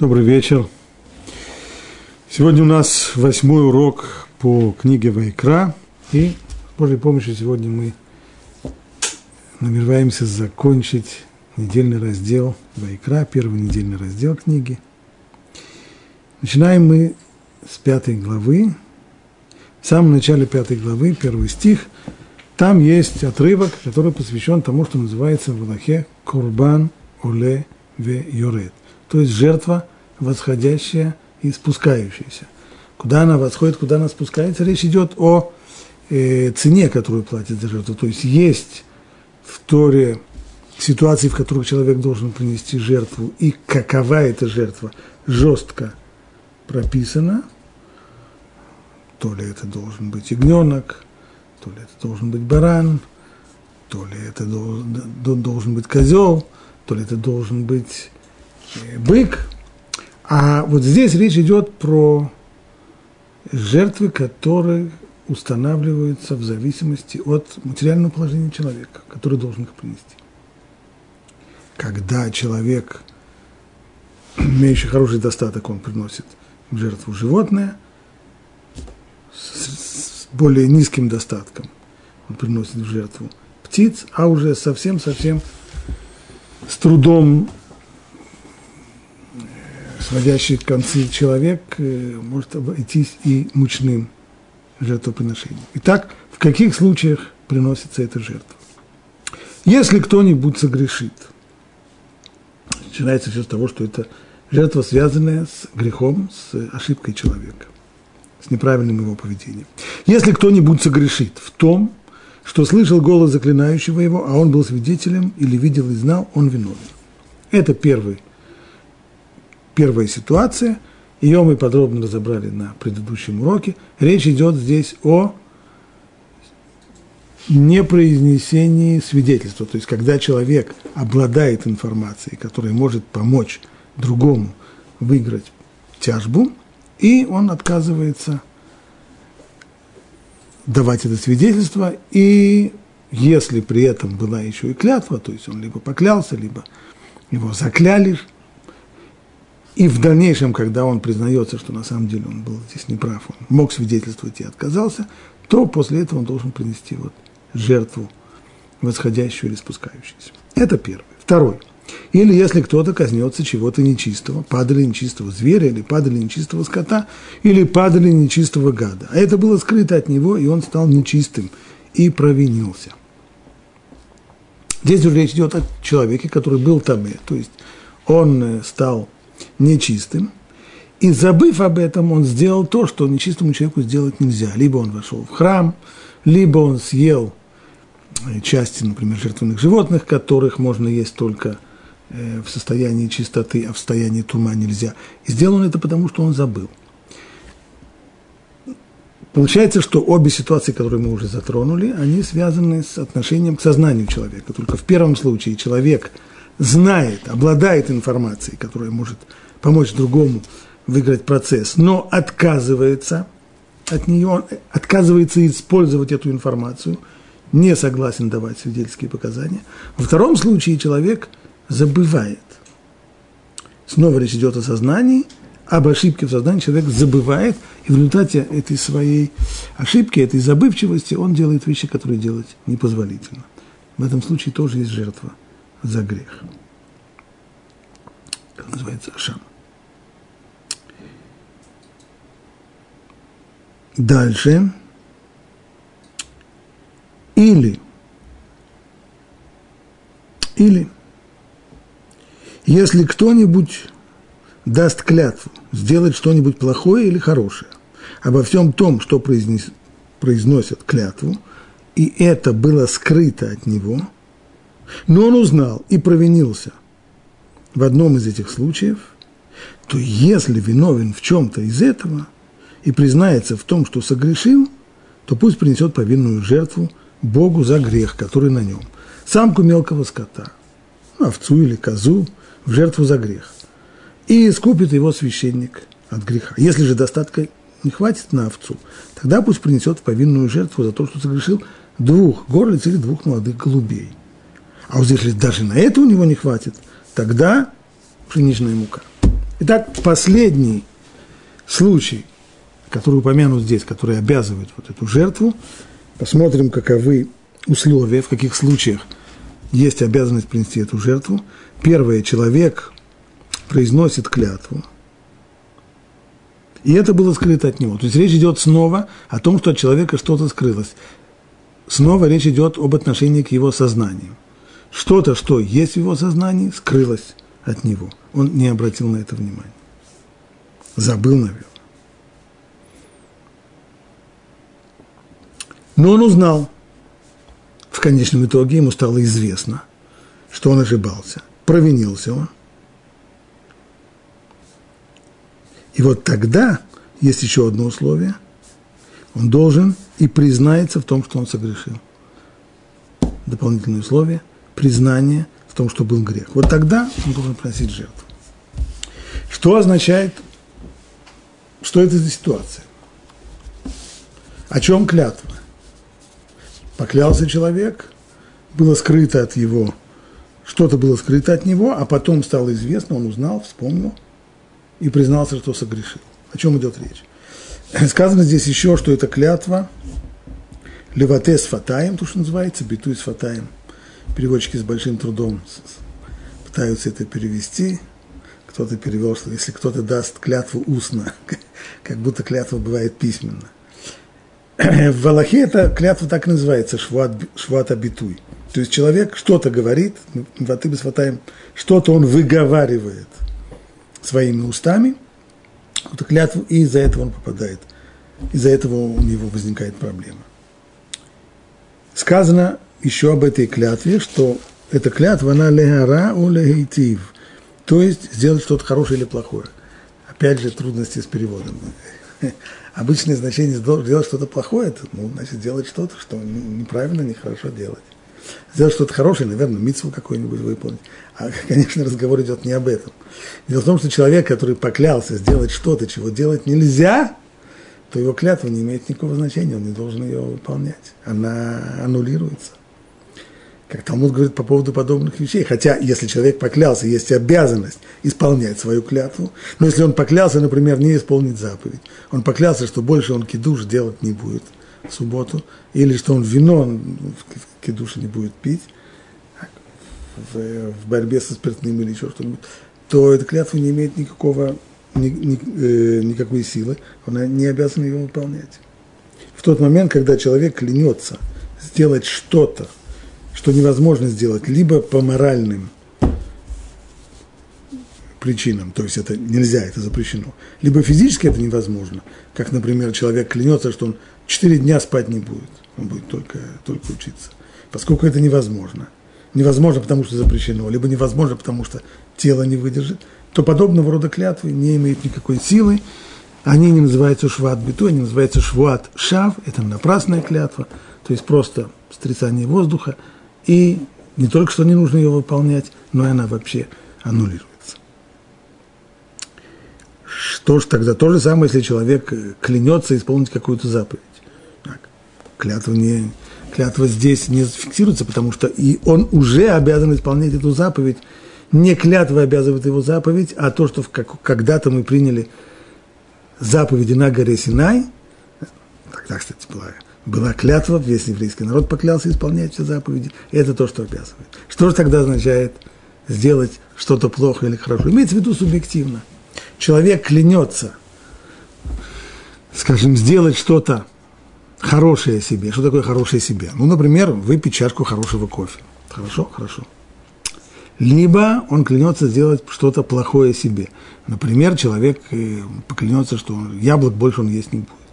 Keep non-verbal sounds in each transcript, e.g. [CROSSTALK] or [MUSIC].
Добрый вечер. Сегодня у нас восьмой урок по книге Вайкра. И с Божьей помощью сегодня мы намереваемся закончить недельный раздел Вайкра, первый недельный раздел книги. Начинаем мы с пятой главы. В самом начале пятой главы, первый стих, там есть отрывок, который посвящен тому, что называется в Аллахе Курбан Оле Ве Йорет то есть жертва восходящая и спускающаяся. Куда она восходит, куда она спускается, речь идет о э, цене, которую платит за жертву. То есть есть в Торе ситуации, в которых человек должен принести жертву, и какова эта жертва, жестко прописана. То ли это должен быть ягненок, то ли это должен быть баран, то ли это должен, должен быть козел, то ли это должен быть бык. А вот здесь речь идет про жертвы, которые устанавливаются в зависимости от материального положения человека, который должен их принести. Когда человек, имеющий хороший достаток, он приносит в жертву животное, с более низким достатком он приносит в жертву птиц, а уже совсем-совсем с трудом сводящий концы человек э, может обойтись и мучным жертвоприношением. Итак, в каких случаях приносится эта жертва? Если кто-нибудь согрешит, начинается все с того, что это жертва, связанная с грехом, с ошибкой человека, с неправильным его поведением. Если кто-нибудь согрешит в том, что слышал голос заклинающего его, а он был свидетелем или видел и знал, он виновен. Это первый первая ситуация, ее мы подробно разобрали на предыдущем уроке. Речь идет здесь о непроизнесении свидетельства, то есть когда человек обладает информацией, которая может помочь другому выиграть тяжбу, и он отказывается давать это свидетельство, и если при этом была еще и клятва, то есть он либо поклялся, либо его закляли, и в дальнейшем, когда он признается, что на самом деле он был здесь неправ, он мог свидетельствовать и отказался, то после этого он должен принести вот жертву восходящую или спускающуюся. Это первый. Второй. Или если кто-то коснется чего-то нечистого, падали нечистого зверя, или падали нечистого скота, или падали нечистого гада. А это было скрыто от него, и он стал нечистым и провинился. Здесь уже речь идет о человеке, который был там, то есть он э, стал нечистым, и забыв об этом, он сделал то, что нечистому человеку сделать нельзя. Либо он вошел в храм, либо он съел э, части, например, жертвенных животных, которых можно есть только э, в состоянии чистоты, а в состоянии тума нельзя. И сделал он это потому, что он забыл. Получается, что обе ситуации, которые мы уже затронули, они связаны с отношением к сознанию человека. Только в первом случае человек – знает, обладает информацией, которая может помочь другому выиграть процесс, но отказывается от нее, отказывается использовать эту информацию, не согласен давать свидетельские показания. Во втором случае человек забывает. Снова речь идет о сознании, об ошибке в сознании человек забывает, и в результате этой своей ошибки, этой забывчивости он делает вещи, которые делать непозволительно. В этом случае тоже есть жертва – за грех. Это называется Ашам. Дальше. Или, или, если кто-нибудь даст клятву сделать что-нибудь плохое или хорошее, обо всем том, что произнес, произносят клятву, и это было скрыто от него – но он узнал и провинился в одном из этих случаев, то если виновен в чем-то из этого и признается в том, что согрешил, то пусть принесет повинную жертву Богу за грех, который на нем. Самку мелкого скота, овцу или козу, в жертву за грех. И искупит его священник от греха. Если же достатка не хватит на овцу, тогда пусть принесет повинную жертву за то, что согрешил двух горлиц или двух молодых голубей – а вот если даже на это у него не хватит, тогда пшеничная мука. Итак, последний случай, который упомянут здесь, который обязывает вот эту жертву, посмотрим, каковы условия, в каких случаях есть обязанность принести эту жертву. Первое, человек произносит клятву, и это было скрыто от него. То есть речь идет снова о том, что от человека что-то скрылось. Снова речь идет об отношении к его сознанию. Что-то, что есть в его сознании, скрылось от него. Он не обратил на это внимания. Забыл, наверное. Но он узнал. В конечном итоге ему стало известно, что он ошибался. Провинился он. И вот тогда есть еще одно условие. Он должен и признается в том, что он согрешил. Дополнительное условие – признание в том, что был грех. Вот тогда он должен просить жертву. Что означает, что это за ситуация? О чем клятва? Поклялся человек, было скрыто от его, что-то было скрыто от него, а потом стало известно, он узнал, вспомнил и признался, что согрешил. О чем идет речь? Сказано здесь еще, что это клятва левате с фатаем, то, что называется, битуй с фатаем. Переводчики с большим трудом пытаются это перевести. Кто-то перевел, что если кто-то даст клятву устно, [LAUGHS] как будто клятва бывает письменно. [CLEARS THROAT] В Аллахе эта клятва так и называется, шват, шват абитуй. То есть человек что-то говорит, ваты без фатаем, что-то он выговаривает своими устами, вот клятву, и из-за этого он попадает, из-за этого у него возникает проблема. Сказано еще об этой клятве, что эта клятва, она легара у легейтив, то есть сделать что-то хорошее или плохое. Опять же, трудности с переводом. [LAUGHS] Обычное значение сделать что-то плохое, это, ну, значит, делать что-то, что неправильно, нехорошо делать. Сделать что-то хорошее, наверное, митцву какой-нибудь выполнить. А, [LAUGHS] конечно, разговор идет не об этом. Дело в том, что человек, который поклялся сделать что-то, чего делать нельзя, то его клятва не имеет никакого значения, он не должен ее выполнять. Она аннулируется. Как Талмуд говорит по поводу подобных вещей. Хотя, если человек поклялся, есть обязанность исполнять свою клятву. Но если он поклялся, например, не исполнить заповедь, он поклялся, что больше он кидуш делать не будет в субботу, или что он вино в кидуше не будет пить, в, в борьбе со спиртным или еще что-нибудь, то эта клятва не имеет никакого, ни, ни, э, никакой силы, он не обязан ее выполнять. В тот момент, когда человек клянется сделать что-то, что невозможно сделать либо по моральным причинам, то есть это нельзя, это запрещено, либо физически это невозможно, как, например, человек клянется, что он четыре дня спать не будет, он будет только, только учиться, поскольку это невозможно. Невозможно, потому что запрещено, либо невозможно, потому что тело не выдержит, то подобного рода клятвы не имеют никакой силы, они не называются шват биту, они называются шват шав, это напрасная клятва, то есть просто стрясание воздуха, и не только что не нужно ее выполнять, но и она вообще аннулируется. Что ж тогда то же самое, если человек клянется исполнить какую-то заповедь? Так, клятва, не, клятва здесь не зафиксируется, потому что и он уже обязан исполнять эту заповедь. Не клятва обязывает его заповедь, а то, что как, когда-то мы приняли заповеди на горе Синай, тогда, кстати, была была клятва, весь еврейский народ поклялся исполнять все заповеди, и это то, что обязывает. Что же тогда означает сделать что-то плохо или хорошо? Имеется в виду субъективно. Человек клянется, скажем, сделать что-то хорошее себе. Что такое хорошее себе? Ну, например, выпить чашку хорошего кофе. Хорошо? Хорошо. Либо он клянется сделать что-то плохое себе. Например, человек э, поклянется, что яблок больше он есть не будет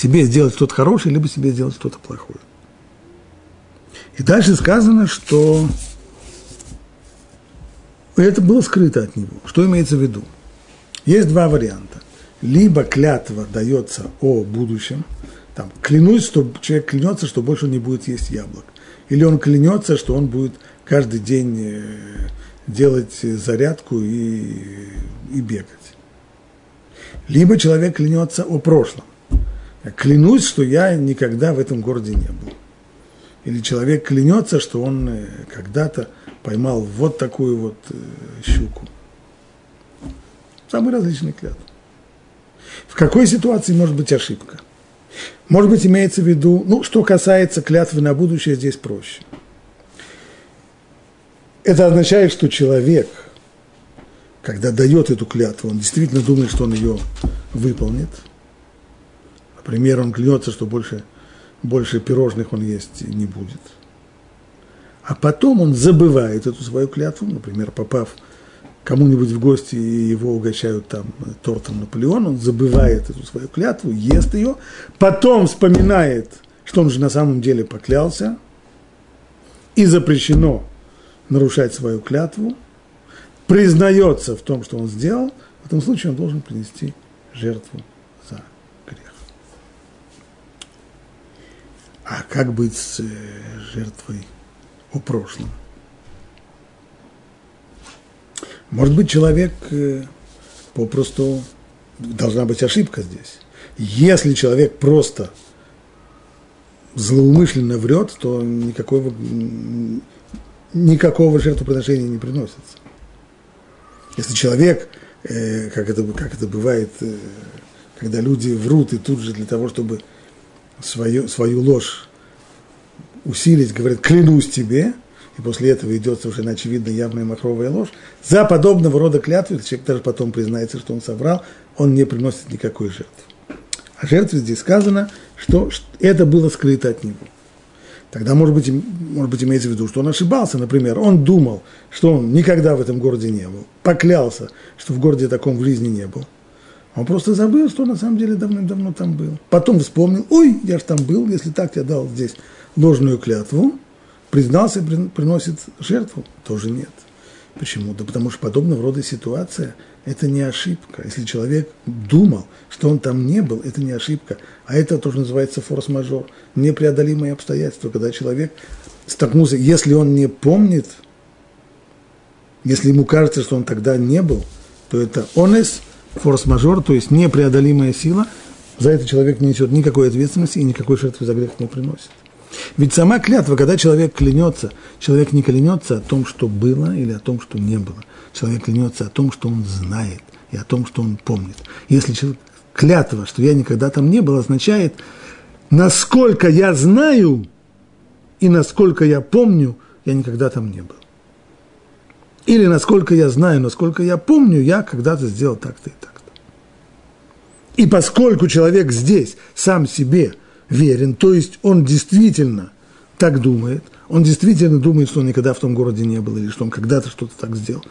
себе сделать что-то хорошее, либо себе сделать что-то плохое. И дальше сказано, что это было скрыто от него. Что имеется в виду? Есть два варианта. Либо клятва дается о будущем, там, клянусь, что человек клянется, что больше не будет есть яблок. Или он клянется, что он будет каждый день э, делать зарядку и, и бегать. Либо человек клянется о прошлом клянусь, что я никогда в этом городе не был. Или человек клянется, что он э, когда-то поймал вот такую вот э, щуку Самые различные клятвы. В какой ситуации может быть ошибка? Может быть, имеется в виду, ну, что касается клятвы на будущее, здесь проще. Это означает, что человек, когда дает эту клятву, он действительно думает, что он ее выполнит. Например, он клянется, что больше, больше пирожных он есть не будет. А потом он забывает эту свою клятву, например, попав кому-нибудь в гости и его угощают там тортом Наполеон, он забывает эту свою клятву, ест ее, потом вспоминает, что он же на самом деле поклялся, и запрещено нарушать свою клятву, признается в том, что он сделал, в этом случае он должен принести жертву за А как быть с э, жертвой о прошлом? Может быть, человек э, попросту, должна быть ошибка здесь. Если человек просто злоумышленно врет, то никакого, никакого жертвоприношения не приносится. Если человек, э, как это, как это бывает, когда люди врут и тут же для того, чтобы свою, свою ложь усилить, говорят, клянусь тебе – и после этого идет совершенно очевидно явная махровая ложь, за подобного рода клятвы, человек даже потом признается, что он соврал, он не приносит никакой жертвы. А жертве здесь сказано, что это было скрыто от него. Тогда, может быть, может быть, имеется в виду, что он ошибался, например, он думал, что он никогда в этом городе не был, поклялся, что в городе таком в жизни не был. Он просто забыл, что на самом деле давным-давно там был. Потом вспомнил, ой, я же там был, если так, я дал здесь ложную клятву, признался, приносит жертву? Тоже нет. Почему? Да потому что подобного рода ситуация – это не ошибка. Если человек думал, что он там не был, это не ошибка. А это тоже называется форс-мажор. Непреодолимые обстоятельства, когда человек столкнулся, если он не помнит, если ему кажется, что он тогда не был, то это онес, форс-мажор, то есть непреодолимая сила, за это человек не несет никакой ответственности и никакой жертвы за грех не приносит. Ведь сама клятва, когда человек клянется, человек не клянется о том, что было или о том, что не было. Человек клянется о том, что он знает и о том, что он помнит. Если человек, клятва, что я никогда там не был, означает, насколько я знаю и насколько я помню, я никогда там не был. Или насколько я знаю, насколько я помню, я когда-то сделал так-то и так-то. И поскольку человек здесь сам себе верен, то есть он действительно так думает, он действительно думает, что он никогда в том городе не был, или что он когда-то что-то так сделал,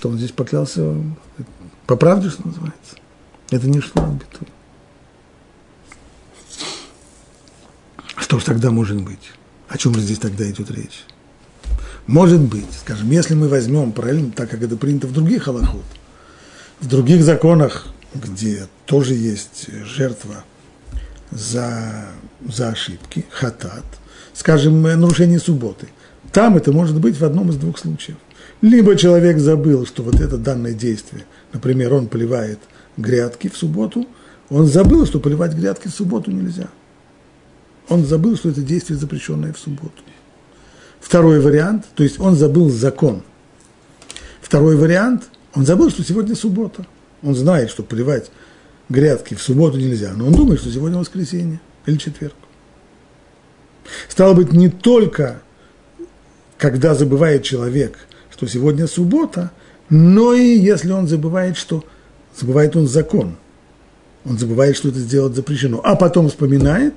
то он здесь поклялся по правде, что называется. Это не шло биту. Что ж тогда может быть? О чем же здесь тогда идет речь? Может быть, скажем, если мы возьмем правильно, так как это принято в других аллахот, в других законах, где тоже есть жертва – за, за ошибки, хатат, скажем, нарушение субботы. Там это может быть в одном из двух случаев. Либо человек забыл, что вот это данное действие, например, он поливает грядки в субботу, он забыл, что поливать грядки в субботу нельзя. Он забыл, что это действие запрещенное в субботу. Второй вариант, то есть он забыл закон. Второй вариант, он забыл, что сегодня суббота. Он знает, что поливать грядки в субботу нельзя, но он думает, что сегодня воскресенье или четверг. Стало быть, не только когда забывает человек, что сегодня суббота, но и если он забывает, что забывает он закон, он забывает, что это сделать запрещено, а потом вспоминает,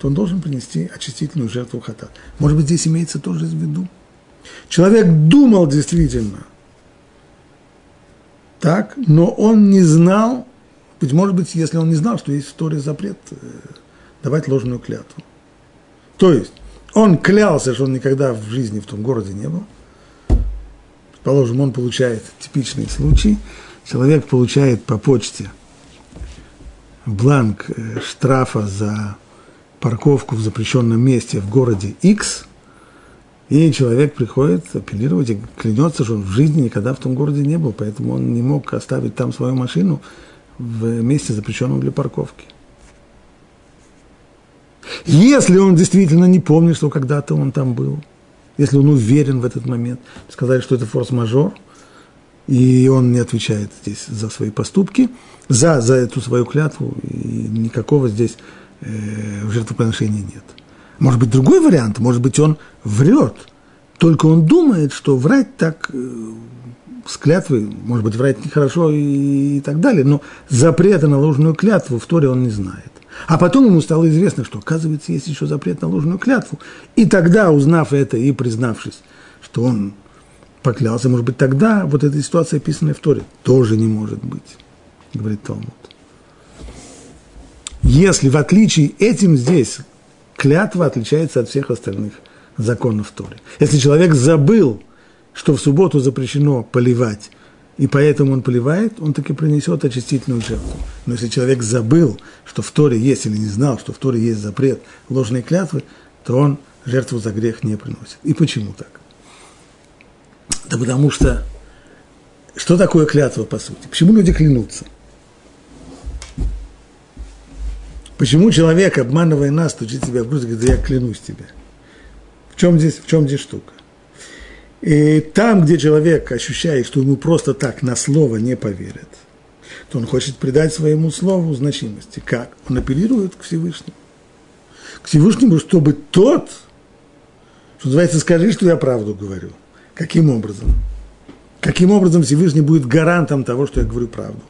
то он должен принести очистительную жертву хата. Может быть, здесь имеется тоже в виду. Человек думал действительно так, но он не знал, быть может быть, если он не знал, что есть в Торе запрет э, давать ложную клятву. То есть, он клялся, что он никогда в жизни в том городе не был. Положим, он получает типичный случай. Человек получает по почте бланк э, штрафа за парковку в запрещенном месте в городе X, и человек приходит апеллировать и клянется, что он в жизни никогда в том городе не был, поэтому он не мог оставить там свою машину, в месте, запрещенном для парковки. Если он действительно не помнит, что когда-то он там был, если он уверен в этот момент, сказали, что это форс-мажор, и он не отвечает здесь за свои поступки, за, за эту свою клятву, и никакого здесь э, жертвоприношения нет. Может быть, другой вариант, может быть, он врет, только он думает, что врать так э, с клятвой, может быть, врать нехорошо и, и так далее, но запрета на ложную клятву в Торе он не знает. А потом ему стало известно, что, оказывается, есть еще запрет на ложную клятву. И тогда, узнав это и признавшись, что он поклялся, может быть, тогда вот эта ситуация, описанная в Торе, тоже не может быть, говорит Талмуд. Если в отличие этим здесь клятва отличается от всех остальных законов Торы. Если человек забыл, что в субботу запрещено поливать, и поэтому он поливает, он таки принесет очистительную жертву. Но если человек забыл, что в Торе есть или не знал, что в Торе есть запрет ложной клятвы, то он жертву за грех не приносит. И почему так? Да потому что что такое клятва, по сути? Почему люди клянутся? Почему человек, обманывая нас, стучит себя в грудь говорит, да я клянусь тебе? В чем здесь, в чем здесь штука? И там, где человек ощущает, что ему просто так на слово не поверят, то он хочет придать своему слову значимости. Как? Он апеллирует к Всевышнему. К Всевышнему, чтобы тот, что называется, скажи, что я правду говорю. Каким образом? Каким образом Всевышний будет гарантом того, что я говорю правду?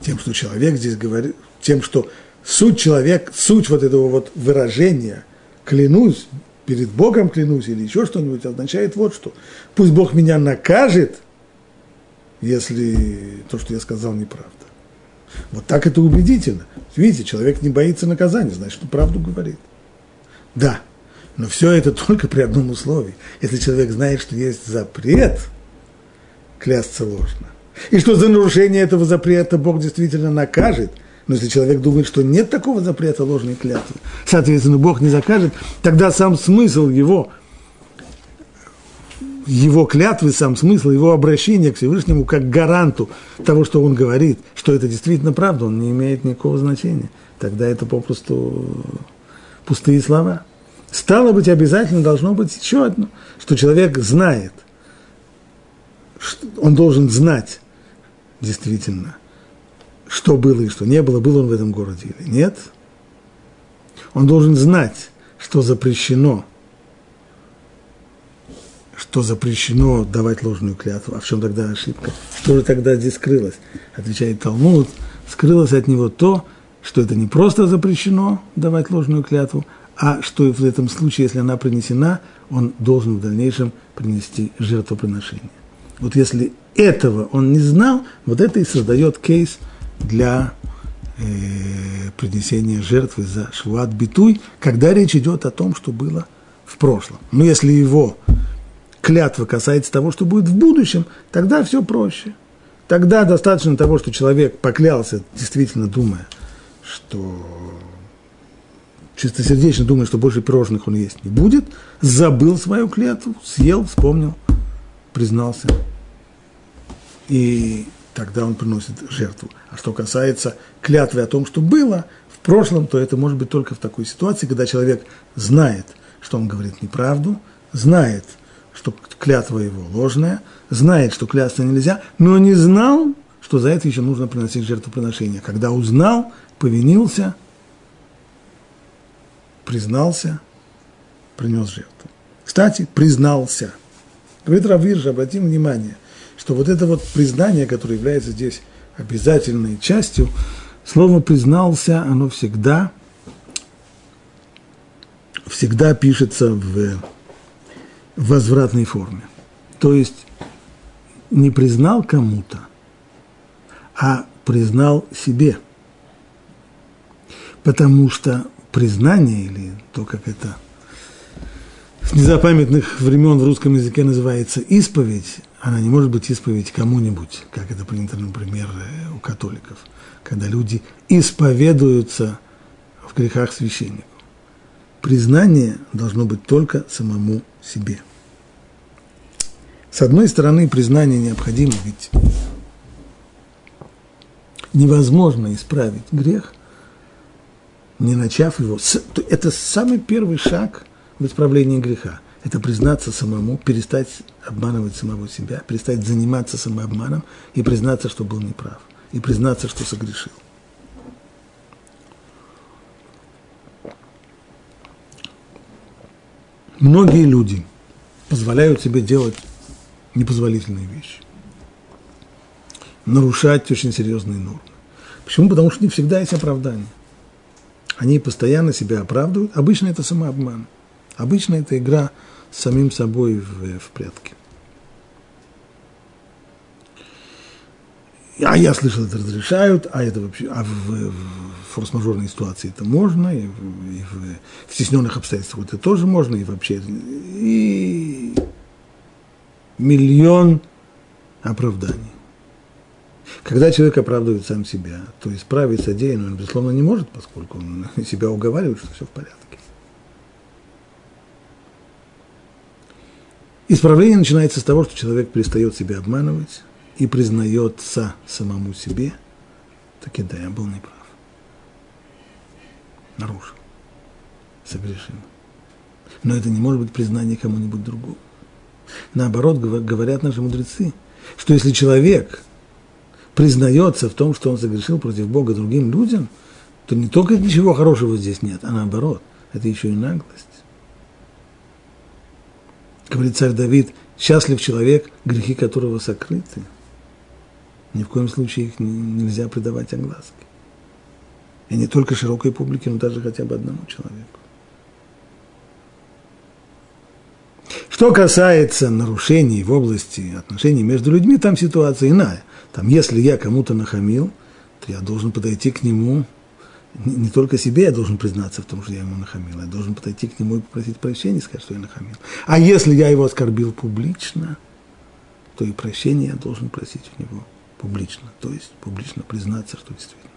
Тем, что человек здесь говорит, тем, что суть человек, суть вот этого вот выражения, клянусь, перед Богом клянусь или еще что-нибудь, означает вот что. Пусть Бог меня накажет, если то, что я сказал, неправда. Вот так это убедительно. Видите, человек не боится наказания, значит, он правду говорит. Да, но все это только при одном условии. Если человек знает, что есть запрет, клясться ложно. И что за нарушение этого запрета Бог действительно накажет – но если человек думает, что нет такого запрета ложной клятвы, соответственно, Бог не закажет, тогда сам смысл его, его клятвы, сам смысл его обращения к Всевышнему как гаранту того, что он говорит, что это действительно правда, он не имеет никакого значения. Тогда это попросту пустые слова. Стало быть, обязательно должно быть еще одно, что человек знает, он должен знать действительно, что было и что не было, был он в этом городе или нет. Он должен знать, что запрещено, что запрещено давать ложную клятву. А в чем тогда ошибка? Что же тогда здесь скрылось? Отвечает Талмуд, скрылось от него то, что это не просто запрещено давать ложную клятву, а что в этом случае, если она принесена, он должен в дальнейшем принести жертвоприношение. Вот если этого он не знал, вот это и создает кейс – для э, принесения жертвы за швуат битуй, когда речь идет о том, что было в прошлом. Но если его клятва касается того, что будет в будущем, тогда все проще. Тогда достаточно того, что человек поклялся, действительно думая, что чистосердечно думая, что больше пирожных он есть не будет, забыл свою клятву, съел, вспомнил, признался. И тогда он приносит жертву. А что касается клятвы о том, что было в прошлом, то это может быть только в такой ситуации, когда человек знает, что он говорит неправду, знает, что клятва его ложная, знает, что клясться нельзя, но не знал, что за это еще нужно приносить жертвоприношение. Когда узнал, повинился, признался, принес жертву. Кстати, признался. Говорит Равирж, обратим внимание – что вот это вот признание, которое является здесь обязательной частью, слово «признался», оно всегда, всегда пишется в возвратной форме. То есть не признал кому-то, а признал себе. Потому что признание, или то, как это с незапамятных времен в русском языке называется исповедь, она не может быть исповедь кому-нибудь, как это принято, например, у католиков, когда люди исповедуются в грехах священнику. Признание должно быть только самому себе. С одной стороны, признание необходимо, ведь невозможно исправить грех, не начав его. Это самый первый шаг в исправлении греха. Это признаться самому, перестать обманывать самого себя, перестать заниматься самообманом и признаться, что был неправ, и признаться, что согрешил. Многие люди позволяют себе делать непозволительные вещи, нарушать очень серьезные нормы. Почему? Потому что не всегда есть оправдание. Они постоянно себя оправдывают. Обычно это самообман. Обычно это игра с самим собой в, в прятки. А я слышал, это разрешают, а это вообще, а в, в форс-мажорной ситуации это можно, и, в, и в, в стесненных обстоятельствах это тоже можно, и вообще, и миллион оправданий. Когда человек оправдывает сам себя, то исправить содеянное он, безусловно, не может, поскольку он [LAUGHS] себя уговаривает, что все в порядке. Исправление начинается с того, что человек перестает себя обманывать и признается самому себе, таки да, я был неправ. Нарушил. Согрешил. Но это не может быть признание кому-нибудь другому. Наоборот, говорят наши мудрецы, что если человек признается в том, что он согрешил против Бога другим людям, то не только ничего хорошего здесь нет, а наоборот, это еще и наглость. Говорит царь Давид, счастлив человек, грехи которого сокрыты. Ни в коем случае их нельзя придавать огласке. И не только широкой публике, но даже хотя бы одному человеку. Что касается нарушений в области отношений между людьми, там ситуация иная. Там, если я кому-то нахамил, то я должен подойти к нему, не, только себе я должен признаться в том, что я ему нахамил, я должен подойти к нему и попросить прощения, сказать, что я нахамил. А если я его оскорбил публично, то и прощения я должен просить у него публично, то есть публично признаться, что действительно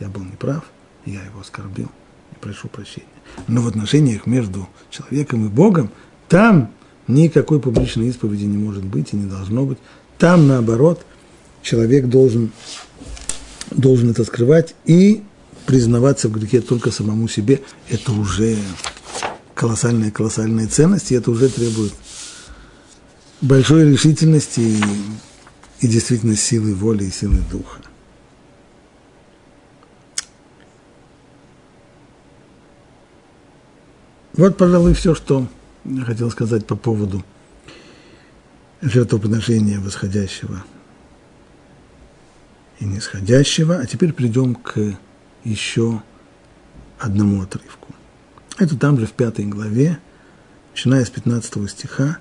я был неправ, я его оскорбил и прошу прощения. Но в отношениях между человеком и Богом, там никакой публичной исповеди не может быть и не должно быть. Там, наоборот, человек должен, должен это скрывать и признаваться в грехе только самому себе. Это уже колоссальная, колоссальная ценность, и это уже требует большой решительности и, и действительно силы воли и силы духа. Вот, пожалуй, все, что я хотел сказать по поводу жертвоприношения восходящего и нисходящего. А теперь придем к еще одному отрывку. Это там же в пятой главе, начиная с 15 стиха.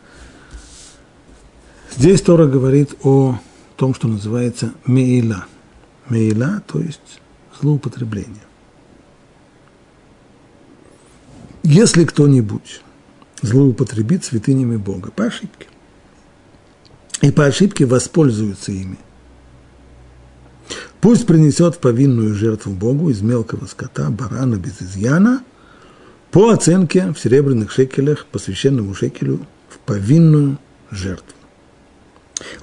Здесь Тора говорит о том, что называется мейла. Мейла, то есть злоупотребление. Если кто-нибудь злоупотребит святынями Бога по ошибке, и по ошибке воспользуется ими, пусть принесет повинную жертву Богу из мелкого скота, барана без изъяна, по оценке в серебряных шекелях, по священному шекелю, в повинную жертву.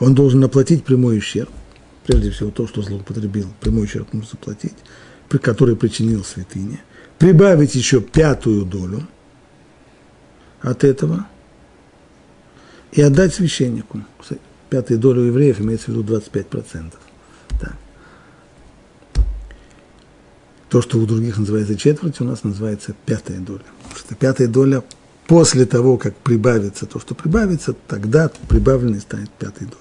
Он должен оплатить прямой ущерб, прежде всего то, что злоупотребил, прямой ущерб нужно заплатить, который причинил святыне – прибавить еще пятую долю от этого и отдать священнику. Пятую долю евреев имеется в виду 25%. То, что у других называется четверть, у нас называется пятая доля. Потому что пятая доля после того, как прибавится то, что прибавится, тогда прибавленной станет пятой долей.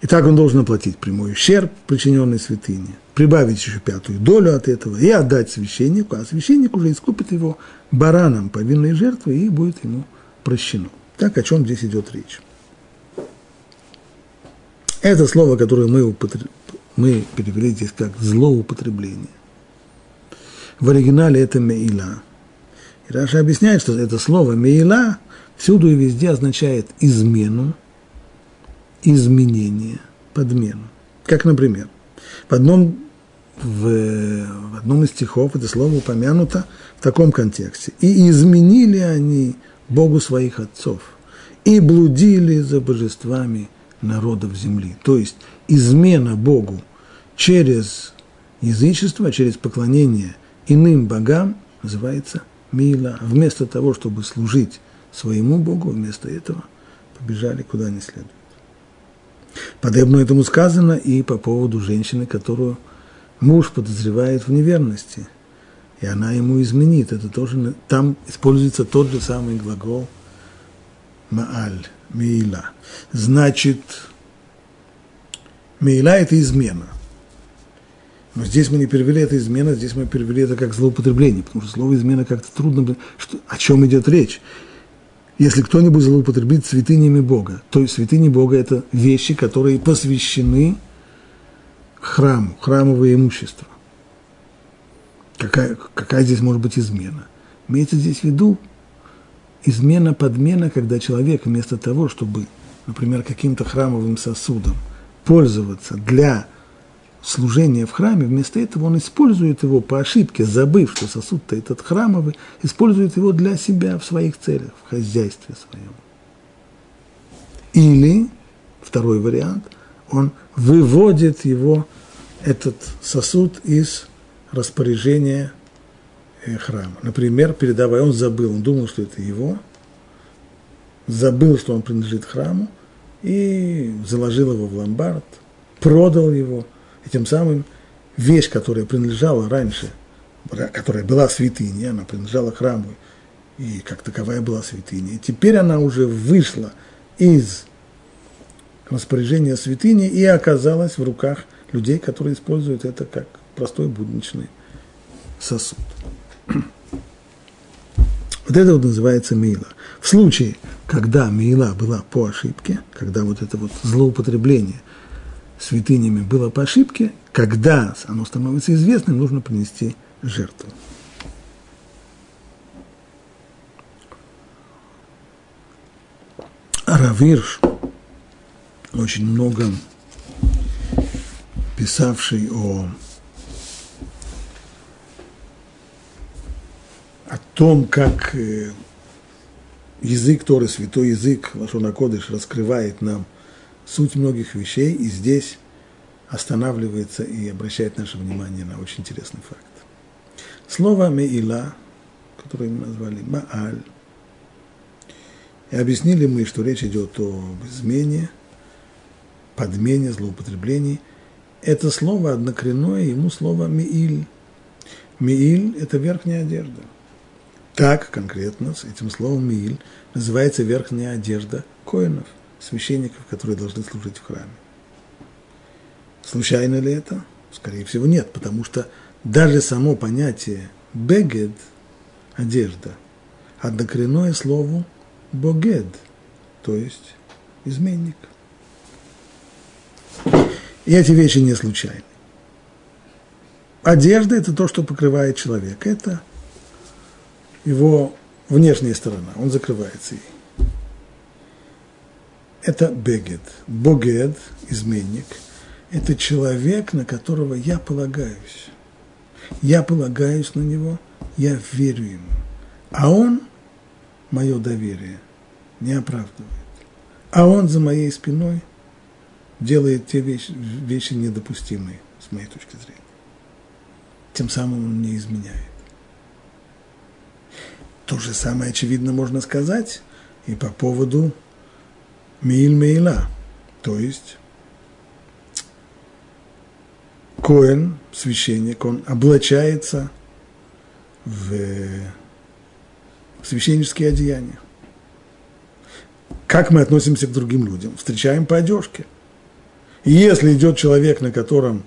И так он должен оплатить прямой ущерб, причиненный святыне, прибавить еще пятую долю от этого и отдать священнику, а священник уже искупит его бараном повинной жертвы и будет ему прощено. Так, о чем здесь идет речь. Это слово, которое мы. Мы перевели здесь как злоупотребление. В оригинале это меила. И Раша объясняет, что это слово меила всюду и везде означает измену, изменение, подмену. Как, например, в одном, в, в одном из стихов это слово упомянуто в таком контексте. «И изменили они Богу своих отцов, и блудили за божествами народов земли». То есть измена Богу через язычество, через поклонение иным богам называется Мила. Вместо того, чтобы служить своему Богу, вместо этого побежали куда не следует. Подобно этому сказано и по поводу женщины, которую муж подозревает в неверности, и она ему изменит. Это тоже, там используется тот же самый глагол мааль, мейла. Значит, мейла – это измена. Но здесь мы не перевели это измена, здесь мы перевели это как злоупотребление, потому что слово измена как-то трудно, что, о чем идет речь. Если кто-нибудь злоупотребит святынями Бога, то есть святыни Бога – это вещи, которые посвящены храму, храмовое имущество. Какая, какая здесь может быть измена? Имеется здесь в виду измена, подмена, когда человек вместо того, чтобы, например, каким-то храмовым сосудом пользоваться для служения в храме, вместо этого он использует его по ошибке, забыв, что сосуд-то этот храмовый, использует его для себя в своих целях, в хозяйстве своем. Или, второй вариант, он выводит его, этот сосуд, из распоряжения э, храма. Например, передавая, он забыл, он думал, что это его, забыл, что он принадлежит храму, и заложил его в ломбард, продал его – и тем самым вещь, которая принадлежала раньше, которая была святыней, она принадлежала храму, и как таковая была святыня. И теперь она уже вышла из распоряжения святыни и оказалась в руках людей, которые используют это как простой будничный сосуд. [CLEARS THROAT] Вот это вот называется мила. В случае, когда мила была по ошибке, когда вот это вот злоупотребление – святынями было по ошибке, когда оно становится известным, нужно принести жертву. Равирш, очень много писавший о, о том, как э, язык Торы, святой язык, Лашона Кодыш, раскрывает нам суть многих вещей, и здесь останавливается и обращает наше внимание на очень интересный факт. Слово «меила», которое мы назвали «мааль», и объяснили мы, что речь идет об измене, подмене, злоупотреблении. Это слово однокоренное ему слово «меиль». «Меиль» – это верхняя одежда. Так конкретно с этим словом «меиль» называется верхняя одежда коинов – священников, которые должны служить в храме. Случайно ли это? Скорее всего, нет, потому что даже само понятие бегед – одежда, однокоренное слову богед, то есть изменник. И эти вещи не случайны. Одежда – это то, что покрывает человека. Это его внешняя сторона, он закрывается ей это бегет. Богед, изменник, это человек, на которого я полагаюсь. Я полагаюсь на него, я верю ему. А он мое доверие не оправдывает. А он за моей спиной делает те вещи, вещи недопустимые, с моей точки зрения. Тем самым он не изменяет. То же самое, очевидно, можно сказать и по поводу Миль Мейла, то есть Коэн, священник, он облачается в священнические одеяния. Как мы относимся к другим людям? Встречаем по одежке. И если идет человек, на котором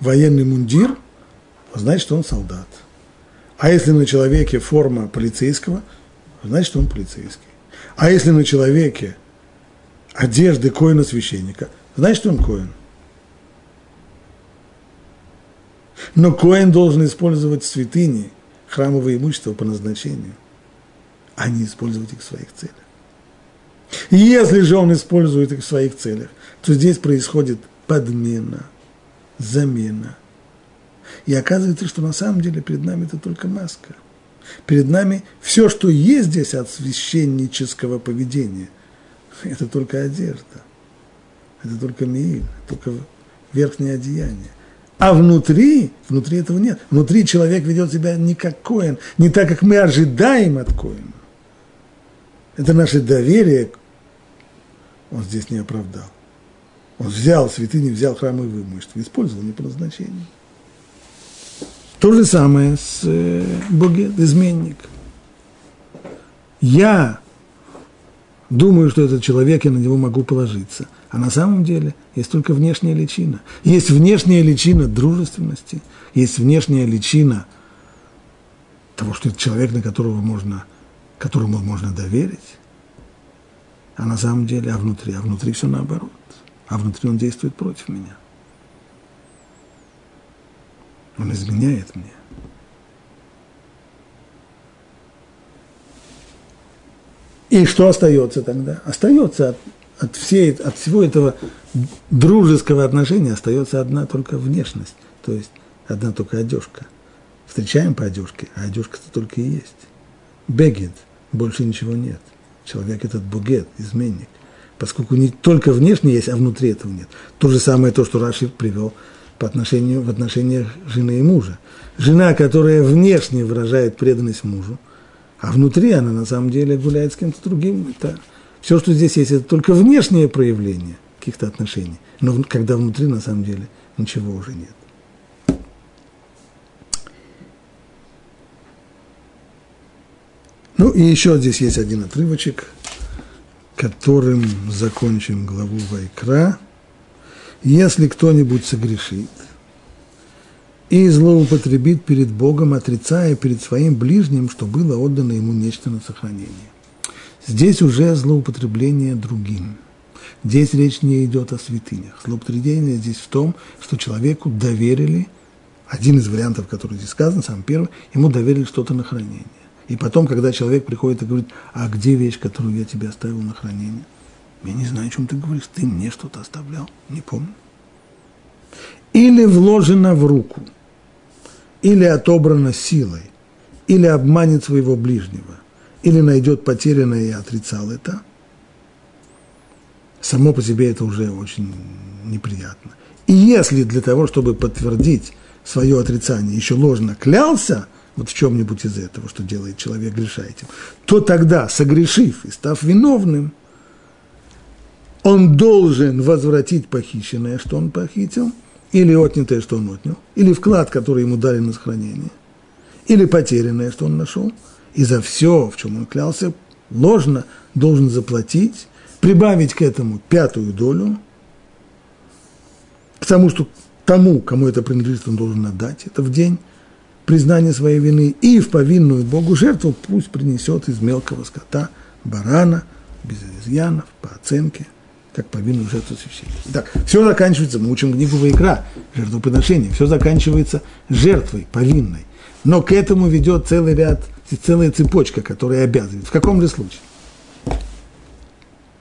военный мундир, значит, он солдат. А если на человеке форма полицейского, значит, он полицейский. А если на человеке одежды коина священника, значит, он коин. Но коин должен использовать святыни, храмовое имущество по назначению, а не использовать их в своих целях. Если же он использует их в своих целях, то здесь происходит подмена, замена. И оказывается, что на самом деле перед нами это только маска. Перед нами все, что есть здесь от священнического поведения – это только одежда, это только мииль, только верхнее одеяние. А внутри, внутри этого нет. Внутри человек ведет себя не как Коин, не так, как мы ожидаем от Коина. Это наше доверие он здесь не оправдал. Он взял святыни, взял храмовое имущество, использовал не по назначению. То же самое с э, Боге, изменник. Я думаю, что этот человек, я на него могу положиться. А на самом деле есть только внешняя личина. Есть внешняя личина дружественности, есть внешняя личина того, что это человек, на которого можно, которому можно доверить. А на самом деле, а внутри, а внутри все наоборот. А внутри он действует против меня. Он изменяет мне. И что остается тогда? Остается от, от, всей, от всего этого дружеского отношения остается одна только внешность, то есть одна только одежка. Встречаем по одежке, а одежка-то только и есть. Бегет, больше ничего нет. Человек этот бугет, изменник. Поскольку не только внешне есть, а внутри этого нет. То же самое то, что Раши привел по отношению, в отношениях жены и мужа. Жена, которая внешне выражает преданность мужу, а внутри она на самом деле гуляет с кем-то другим. Это, все, что здесь есть, это только внешнее проявление каких-то отношений. Но когда внутри на самом деле ничего уже нет. Ну и еще здесь есть один отрывочек, которым закончим главу Вайкра. Если кто-нибудь согрешит – и злоупотребит перед Богом, отрицая перед своим ближним, что было отдано ему нечто на сохранение. Здесь уже злоупотребление другим. Здесь речь не идет о святынях. Злоупотребление здесь в том, что человеку доверили, один из вариантов, который здесь сказан, сам первый, ему доверили что-то на хранение. И потом, когда человек приходит и говорит, а где вещь, которую я тебе оставил на хранение? Я не знаю, о чем ты говоришь, ты мне что-то оставлял, не помню. Или вложено в руку – или отобрано силой, или обманет своего ближнего, или найдет потерянное и отрицал это, само по себе это уже очень неприятно. И если для того, чтобы подтвердить свое отрицание, еще ложно клялся, вот в чем-нибудь из этого, что делает человек, греша этим, то тогда, согрешив и став виновным, он должен возвратить похищенное, что он похитил – или отнятое, что он отнял, или вклад, который ему дали на сохранение, или потерянное, что он нашел, и за все, в чем он клялся, ложно должен заплатить, прибавить к этому пятую долю, к тому, что тому, кому это принадлежит, он должен отдать это в день признания своей вины, и в повинную Богу жертву пусть принесет из мелкого скота барана, без изъянов, по оценке – как повинную жертву священника. Итак, все заканчивается, мы учим книгу Вайкра, жертвоприношение, все заканчивается жертвой повинной. Но к этому ведет целый ряд, целая цепочка, которая обязывает. В каком же случае?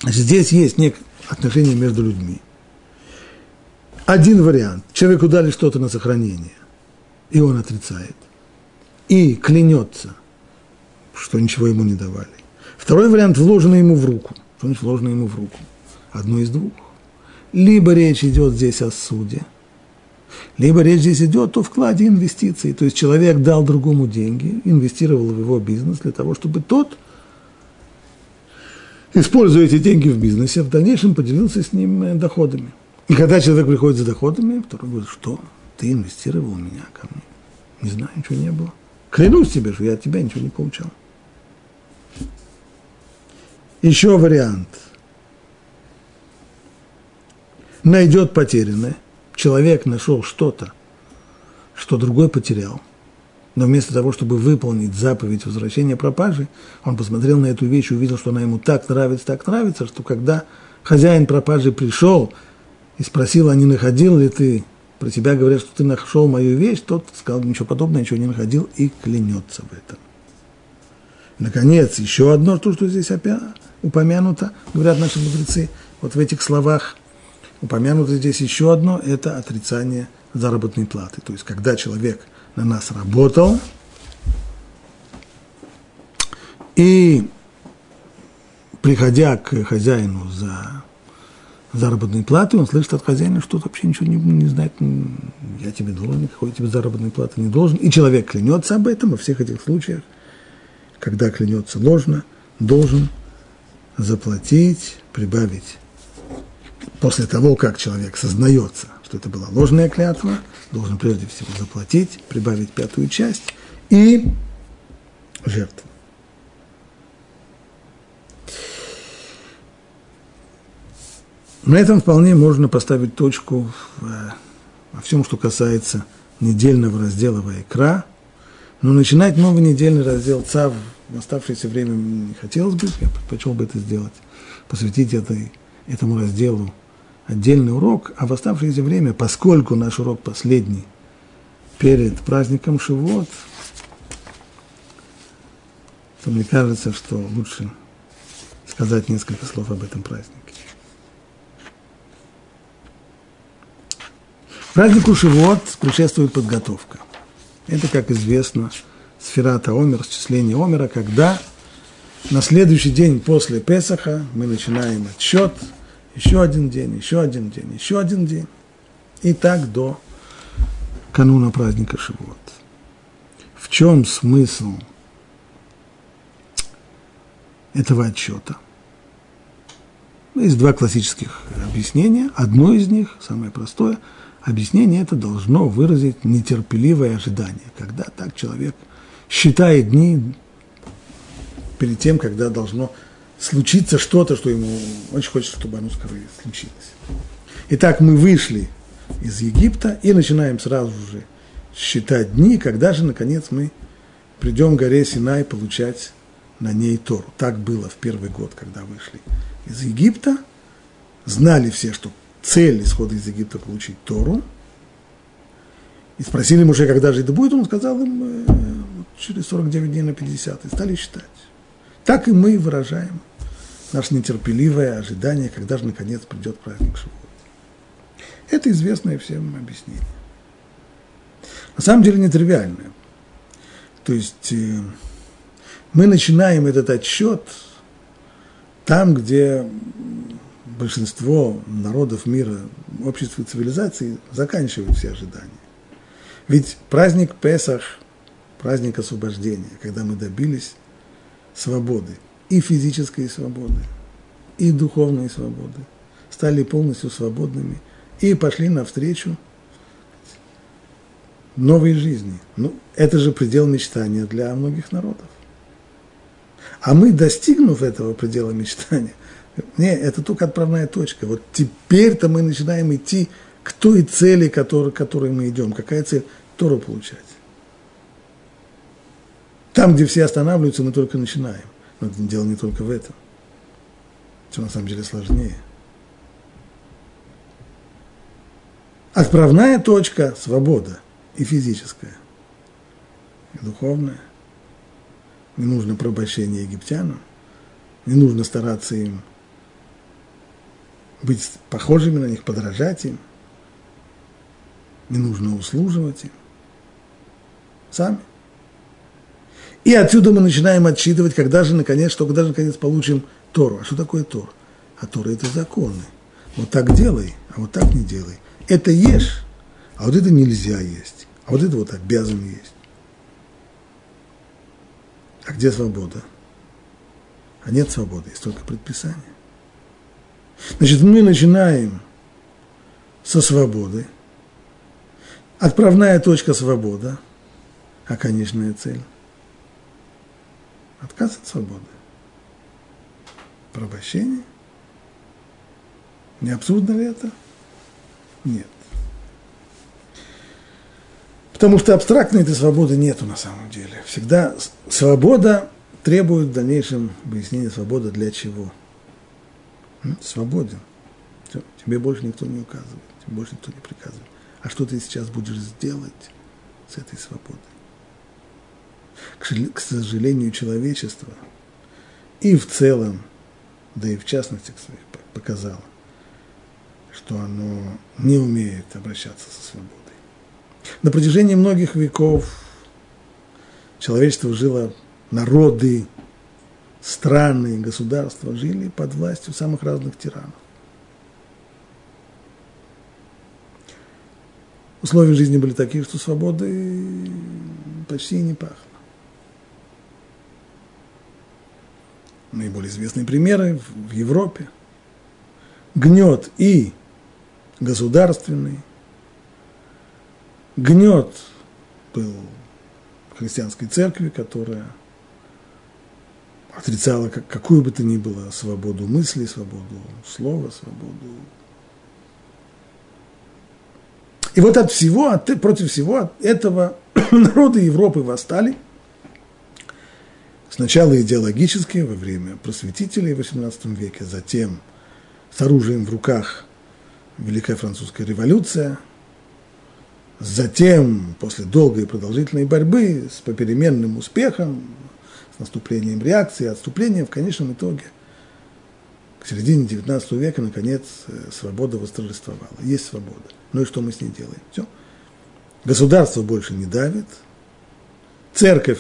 Здесь есть некое отношение между людьми. Один вариант. Человеку дали что-то на сохранение, и он отрицает. И клянется, что ничего ему не давали. Второй вариант вложено ему в руку. Что значит вложено ему в руку? Одно из двух. Либо речь идет здесь о суде, либо речь здесь идет о вкладе инвестиций. То есть человек дал другому деньги, инвестировал в его бизнес для того, чтобы тот, используя эти деньги в бизнесе, в дальнейшем поделился с ним э, доходами. И когда человек приходит за доходами, второй говорит, что ты инвестировал в меня ко мне. Не знаю, ничего не было. Клянусь тебе, что я от тебя ничего не получал. Еще вариант – найдет потерянное. Человек нашел что-то, что другой потерял. Но вместо того, чтобы выполнить заповедь возвращения пропажи, он посмотрел на эту вещь и увидел, что она ему так нравится, так нравится, что когда хозяин пропажи пришел и спросил, а не находил ли ты, про тебя говорят, что ты нашел мою вещь, тот сказал, ничего подобного, ничего не находил и клянется в этом. Наконец, еще одно, то, что здесь опять упомянуто, говорят наши мудрецы, вот в этих словах – Упомянуто здесь еще одно – это отрицание заработной платы. То есть, когда человек на нас работал, и приходя к хозяину за заработной платы, он слышит от хозяина, что вообще ничего не, не знает, я тебе должен, никакой тебе заработной платы не должен. И человек клянется об этом во всех этих случаях, когда клянется ложно, должен заплатить, прибавить. После того, как человек сознается, что это была ложная клятва, должен прежде всего заплатить, прибавить пятую часть и жертву. На этом вполне можно поставить точку э, во всем, что касается недельного раздела Вайкра. Но начинать новый недельный раздел ЦАВ в оставшееся время не хотелось бы, я предпочел бы это сделать, посвятить этой, этому разделу отдельный урок, а в оставшееся время, поскольку наш урок последний перед праздником Шивот, то мне кажется, что лучше сказать несколько слов об этом празднике. Празднику Шивот предшествует подготовка. Это, как известно, сферата Омер, счисление Омера, когда на следующий день после Песаха мы начинаем отсчет, еще один день, еще один день, еще один день. И так до кануна праздника Шивот. В чем смысл этого отчета? Есть два классических объяснения. Одно из них, самое простое – Объяснение это должно выразить нетерпеливое ожидание, когда так человек считает дни перед тем, когда должно случиться что-то, что ему очень хочется, чтобы оно скорее случилось. Итак, мы вышли из Египта и начинаем сразу же считать дни, когда же, наконец, мы придем к горе Синай получать на ней Тору. Так было в первый год, когда вышли из Египта. Знали все, что цель исхода из Египта получить Тору. И спросили Муше, когда же это будет, он сказал им э, через 49 дней на 50, и стали считать. Так и мы выражаем наше нетерпеливое ожидание, когда же наконец придет праздник Шивот. Это известное всем объяснение. На самом деле нетривиальное. То есть э, мы начинаем этот отсчет там, где большинство народов мира, общества и цивилизации заканчивают все ожидания. Ведь праздник Песах, праздник освобождения, когда мы добились свободы, и физической свободы, и духовной свободы, стали полностью свободными и пошли навстречу новой жизни. Ну, это же предел мечтания для многих народов. А мы, достигнув этого предела мечтания, не, это только отправная точка. Вот теперь-то мы начинаем идти к той цели, к которой мы идем. Какая цель? Тору получать. Там, где все останавливаются, мы только начинаем. Но дело не только в этом. Все на самом деле сложнее. Отправная точка – свобода и физическая, и духовная. Не нужно пробощение египтянам, не нужно стараться им быть похожими на них, подражать им. Не нужно услуживать им. Сами. И отсюда мы начинаем отсчитывать, когда же наконец, что когда же наконец получим Тору. А что такое Тор? А Тора это законы. Вот так делай, а вот так не делай. Это ешь, а вот это нельзя есть. А вот это вот обязан есть. А где свобода? А нет свободы, есть только предписание. Значит, мы начинаем со свободы. Отправная точка свобода, а конечная цель. Отказ от свободы. Порабощение. Не абсурдно ли это? Нет. Потому что абстрактной этой свободы нету на самом деле. Всегда свобода требует в дальнейшем выяснения свобода для чего – свободен. Все, тебе больше никто не указывает, тебе больше никто не приказывает. А что ты сейчас будешь сделать с этой свободой? к сожалению, человечество и в целом, да и в частности, кстати, показало, что оно не умеет обращаться со свободой. На протяжении многих веков человечество жило, народы, страны, государства жили под властью самых разных тиранов. Условия жизни были такие, что свободы почти не пахло. Наиболее известные примеры в Европе. Гнет и государственный, гнет был в христианской церкви, которая отрицала как, какую бы то ни было свободу мысли, свободу слова, свободу. И вот от всего, от, против всего от этого [CLEARS THROAT] народы Европы восстали. Сначала идеологически, во время просветителей в XVIII веке, затем с оружием в руках Великая Французская революция, затем, после долгой и продолжительной борьбы, с попеременным успехом, с наступлением реакции, отступлением, в конечном итоге, к середине XIX века, наконец, э, свобода восторжествовала. Есть свобода. Ну и что мы с ней делаем? Все. Государство больше не давит, церковь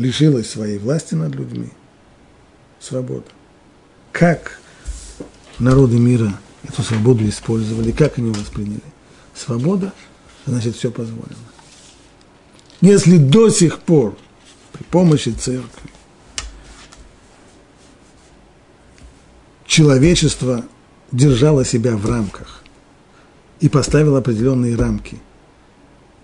лишилась своей власти над людьми. Свобода. Как народы мира эту свободу использовали, как они восприняли? Свобода, значит, все позволено. Если до сих пор при помощи церкви человечество держало себя в рамках и поставило определенные рамки,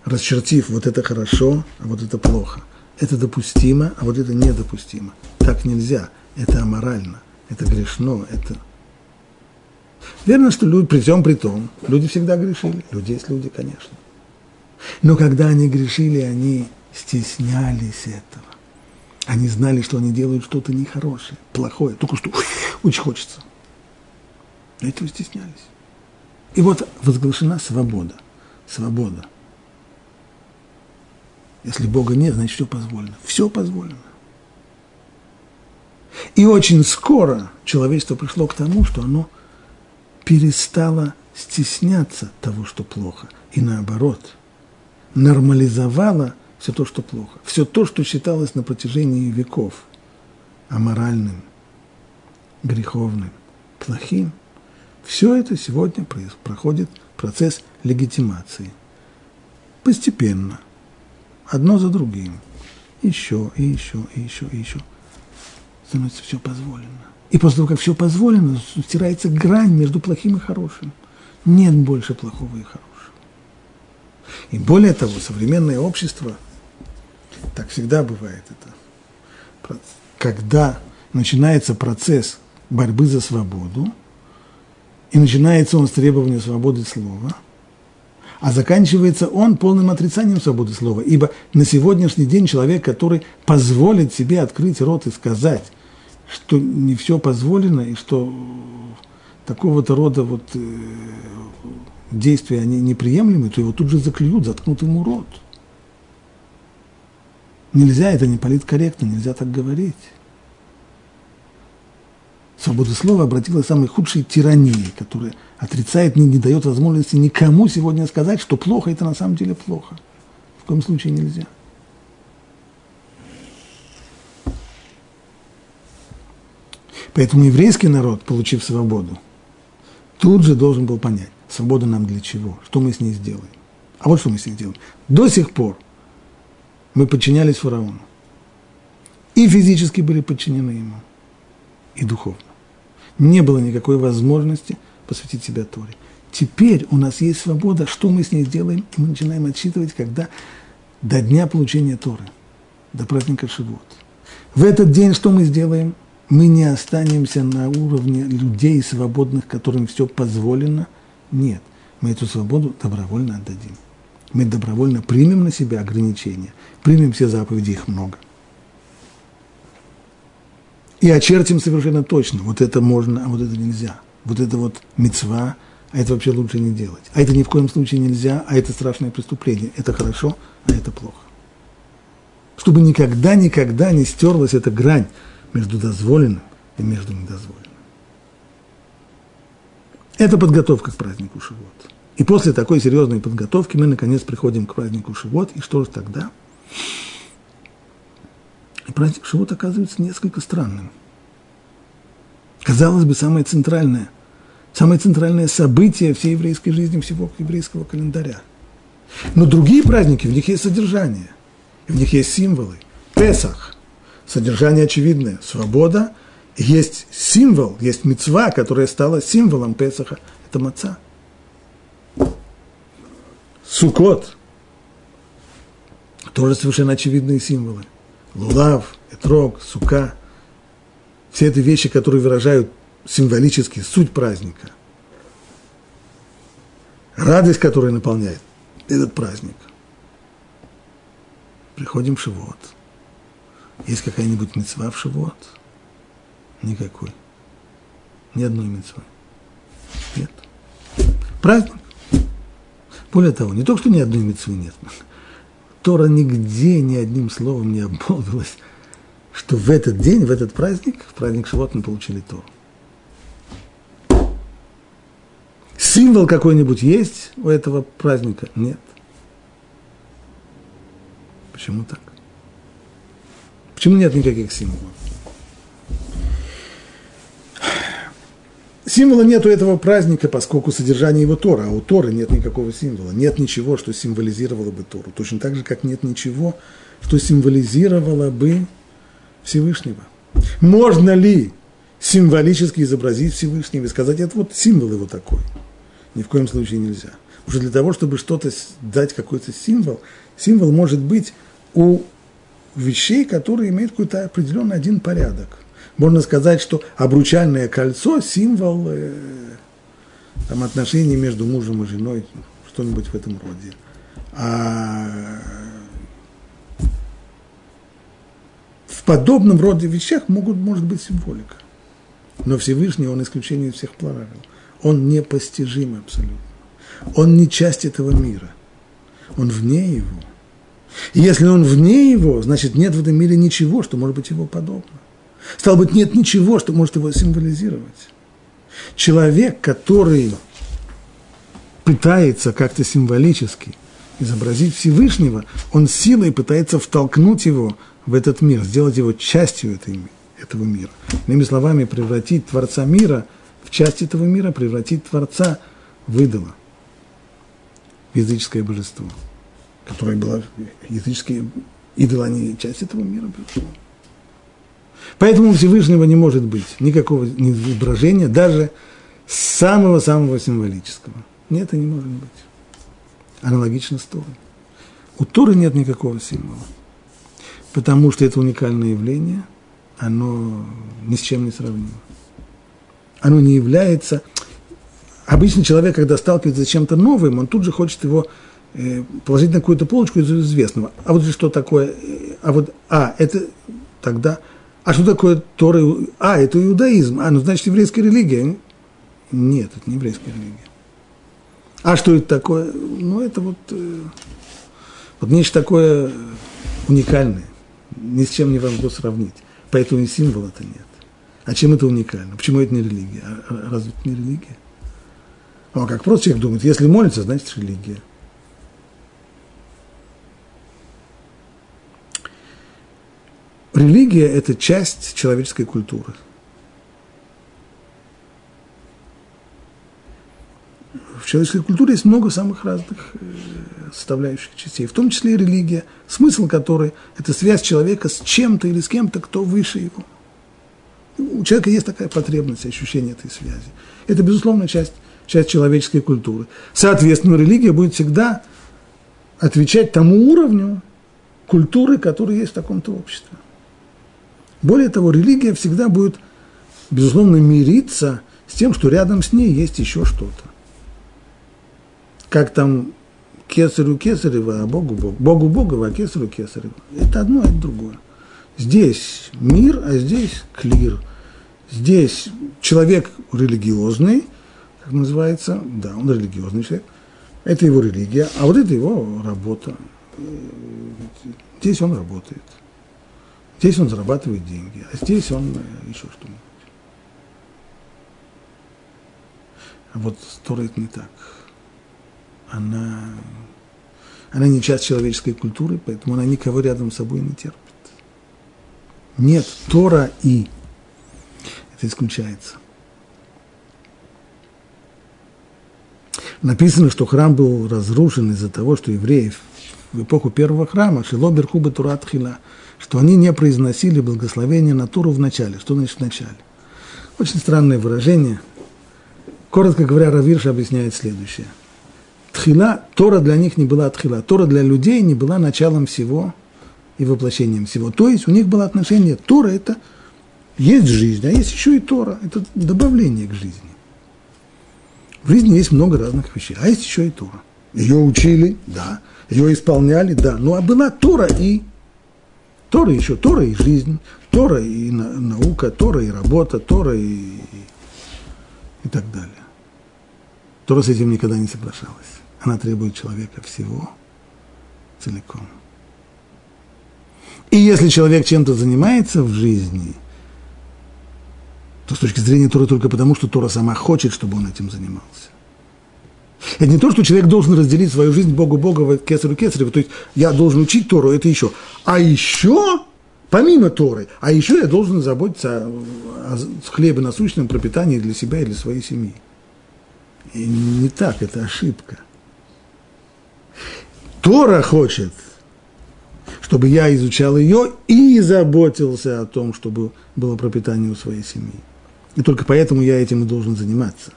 расчертив вот это хорошо, а вот это плохо. Это допустимо, а вот это недопустимо. Так нельзя. Это аморально, это грешно, это... Верно, что люди, при всем при том, люди всегда грешили. Люди есть люди, конечно. Но когда они грешили, они стеснялись этого. Они знали, что они делают что-то нехорошее, плохое, только что [LAUGHS] очень хочется. Этого стеснялись. И вот возглашена свобода. Свобода. Если Бога нет, значит все позволено. Все позволено. И очень скоро человечество пришло к тому, что оно перестало стесняться того, что плохо, и наоборот, нормализовало все то, что плохо, все то, что считалось на протяжении веков аморальным, греховным, плохим, все это сегодня проходит процесс легитимации. Постепенно, одно за другим, еще, и еще, и еще, и еще, становится все позволено. И после того, как все позволено, стирается грань между плохим и хорошим. Нет больше плохого и хорошего. И более того, современное общество – так всегда бывает это. Когда начинается процесс борьбы за свободу, и начинается он с требования свободы слова, а заканчивается он полным отрицанием свободы слова. Ибо на сегодняшний день человек, который позволит себе открыть рот и сказать, что не все позволено, и что такого-то рода вот, э, действия они неприемлемы, то его тут же заклюют, заткнут ему рот – Нельзя, это не политкорректно, нельзя так говорить. Свобода слова обратилась к самой худшей тирании, которая отрицает, не, не дает возможности никому сегодня сказать, что плохо, это на самом деле плохо. В коем случае нельзя. Поэтому еврейский народ, получив свободу, тут же должен был понять, свобода нам для чего, что мы с ней сделаем. А вот что мы с ней делаем. До сих пор мы подчинялись фараону. И физически были подчинены ему, и духовно. Не было никакой возможности посвятить себя Торе. Теперь у нас есть свобода, что мы с ней сделаем, и мы начинаем отсчитывать, когда до дня получения Торы, до праздника Шивот. В этот день что мы сделаем? Мы не останемся на уровне людей свободных, которым все позволено. Нет, мы эту свободу добровольно отдадим мы добровольно примем на себя ограничения, примем все заповеди, их много. И очертим совершенно точно, вот это можно, а вот это нельзя. Вот это вот мецва, а это вообще лучше не делать. А это ни в коем случае нельзя, а это страшное преступление. Это хорошо, а это плохо. Чтобы никогда, никогда не стерлась эта грань между дозволенным и между недозволенным. Это подготовка к празднику Шивот. И после такой серьезной подготовки мы, наконец, приходим к празднику Шивот. И что же тогда? Праздник Шивот оказывается несколько странным. Казалось бы, самое центральное самое центральное событие всей еврейской жизни, всего еврейского календаря. Но другие праздники, в них есть содержание, в них есть символы. Песах, содержание очевидное, свобода, есть символ, есть мецва, которая стала символом Песаха, это маца. Сукот, тоже совершенно очевидные символы. Лулав, Этрог, Сука, все это вещи, которые выражают символически суть праздника. Радость, которая наполняет этот праздник. Приходим в Шивот. Есть какая-нибудь мецва в Шивот? Никакой. Ни одной мецвы. Нет. Праздник. Более того, не только что ни одной мецвы нет. Тора нигде ни одним словом не обмолвилась, что в этот день, в этот праздник, в праздник Шивот мы получили Тору. Символ какой-нибудь есть у этого праздника? Нет. Почему так? Почему нет никаких символов? Символа нет у этого праздника, поскольку содержание его Тора, а у Торы нет никакого символа. Нет ничего, что символизировало бы Тору. Точно так же, как нет ничего, что символизировало бы Всевышнего. Можно ли символически изобразить Всевышнего и сказать, это вот символ его такой? Ни в коем случае нельзя. Уже для того, чтобы что-то дать какой-то символ, символ может быть у вещей, которые имеют какой-то определенный один порядок. Можно сказать, что обручальное кольцо – символ э, там, отношений между мужем и женой, что-нибудь в этом роде. А в подобном роде вещах могут, может быть символика. Но Всевышний, он исключение всех правил. Он непостижим абсолютно. Он не часть этого мира. Он вне его. И если он вне его, значит, нет в этом мире ничего, что может быть его подобно. Стало быть, нет ничего, что может его символизировать. Человек, который пытается как-то символически изобразить Всевышнего, он силой пытается втолкнуть его в этот мир, сделать его частью этой, этого мира. Иными словами, превратить Творца мира в часть этого мира, превратить Творца в идола, в языческое божество которая была языческие идолы, они часть этого мира, безусловно. Поэтому у Всевышнего не может быть никакого изображения, даже самого-самого символического. Нет, это не может быть. Аналогично с Торой. У Торы нет никакого символа, потому что это уникальное явление, оно ни с чем не сравнимо. Оно не является... Обычно человек, когда сталкивается с чем-то новым, он тут же хочет его Э, положить на какую-то полочку из известного. А вот что такое? А вот, а, это тогда, а что такое Тора? А, это иудаизм. А, ну, значит, еврейская религия. Нет, это не еврейская религия. А что это такое? Ну, это вот, э, вот нечто такое уникальное. Ни с чем не возможно сравнить. Поэтому и символа-то нет. А чем это уникально? Почему это не религия? А, а разве это не религия? А как просто человек думает, если молится, значит религия. Религия – это часть человеческой культуры. В человеческой культуре есть много самых разных э, составляющих частей, в том числе и религия, смысл которой – это связь человека с чем-то или с кем-то, кто выше его. У человека есть такая потребность, ощущение этой связи. Это, безусловно, часть, часть человеческой культуры. Соответственно, религия будет всегда отвечать тому уровню культуры, который есть в таком-то обществе. Более того, религия всегда будет, безусловно, мириться с тем, что рядом с ней есть еще что-то. Как там кесарю кесарева, а Богу Бог. Богу Богова, а кесарю кесарева. Это одно, это другое. Здесь мир, а здесь клир. Здесь человек религиозный, как называется, да, он религиозный человек. Это его религия, а вот это его работа. Здесь он работает. Здесь он зарабатывает деньги, а здесь он э, еще что-нибудь. А вот Тора это не так. Она, она не часть человеческой культуры, поэтому она никого рядом с собой не терпит. Нет, Тора и. Это исключается. Написано, что храм был разрушен из-за того, что евреев в эпоху первого храма, Шило Берхуба Турат что они не произносили благословение на Туру в начале. Что значит в начале? Очень странное выражение. Коротко говоря, Равирш объясняет следующее. Тхила, Тора для них не была тхила. Тора для людей не была началом всего и воплощением всего. То есть у них было отношение, Тора это есть жизнь, а есть еще и Тора. Это добавление к жизни. В жизни есть много разных вещей, а есть еще и Тора. Ее учили, да. Ее исполняли, да. Ну, а была Тора и Тора еще, Тора и жизнь, Тора и наука, Тора и работа, Тора и, и так далее. Тора с этим никогда не соглашалась. Она требует человека всего целиком. И если человек чем-то занимается в жизни, то с точки зрения Тора только потому, что Тора сама хочет, чтобы он этим занимался. Это не то, что человек должен разделить свою жизнь Богу Бога, кесарю кесарю, то есть я должен учить Тору, это еще. А еще, помимо Торы, а еще я должен заботиться о, о хлебе насущном пропитании для себя и для своей семьи. И не так, это ошибка. Тора хочет, чтобы я изучал ее и заботился о том, чтобы было пропитание у своей семьи. И только поэтому я этим и должен заниматься –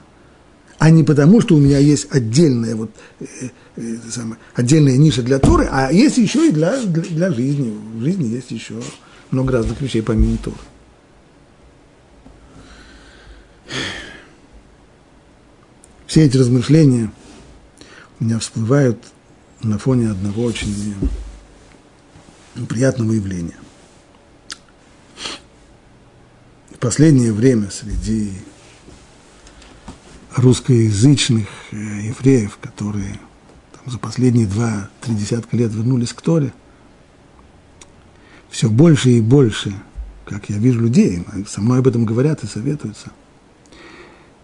а не потому, что у меня есть отдельная, вот, э, э, самое, отдельная ниша для Торы, а есть еще и для, для, для жизни. В жизни есть еще много разных вещей помимо Торы. Все эти размышления у меня всплывают на фоне одного очень приятного явления. В последнее время среди русскоязычных э, евреев, которые там, за последние два-три десятка лет вернулись к Торе, все больше и больше, как я вижу людей, со мной об этом говорят и советуются,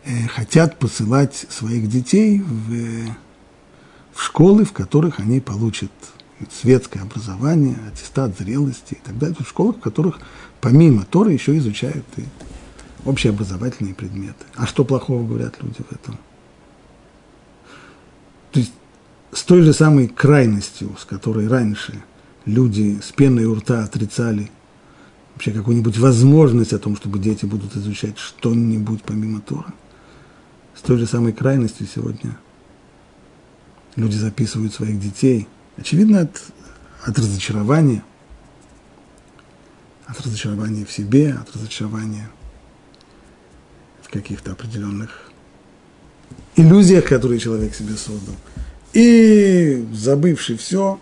э, хотят посылать своих детей в, в школы, в которых они получат светское образование, аттестат зрелости и так далее, в школах, в которых помимо Торы еще изучают и общеобразовательные предметы. А что плохого говорят люди в этом? То есть с той же самой крайностью, с которой раньше люди с пеной у рта отрицали вообще какую-нибудь возможность о том, чтобы дети будут изучать что-нибудь помимо Тора, с той же самой крайностью сегодня люди записывают своих детей, очевидно, от, от разочарования, от разочарования в себе, от разочарования в каких-то определенных иллюзиях, которые человек себе создал. И забывший все,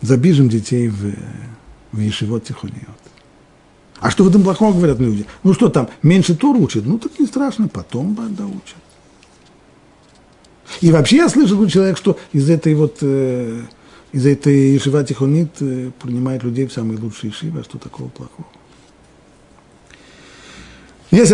забежим детей в, в Ешивот Тихониот. А что в этом плохого говорят люди? Ну что там, меньше Тор учат? Ну так не страшно, потом да учат. И вообще я слышал у человека, что из этой вот, э, из этой Ешива Тихонит э, принимает людей в самые лучшие Ешивы, а что такого плохого? Есть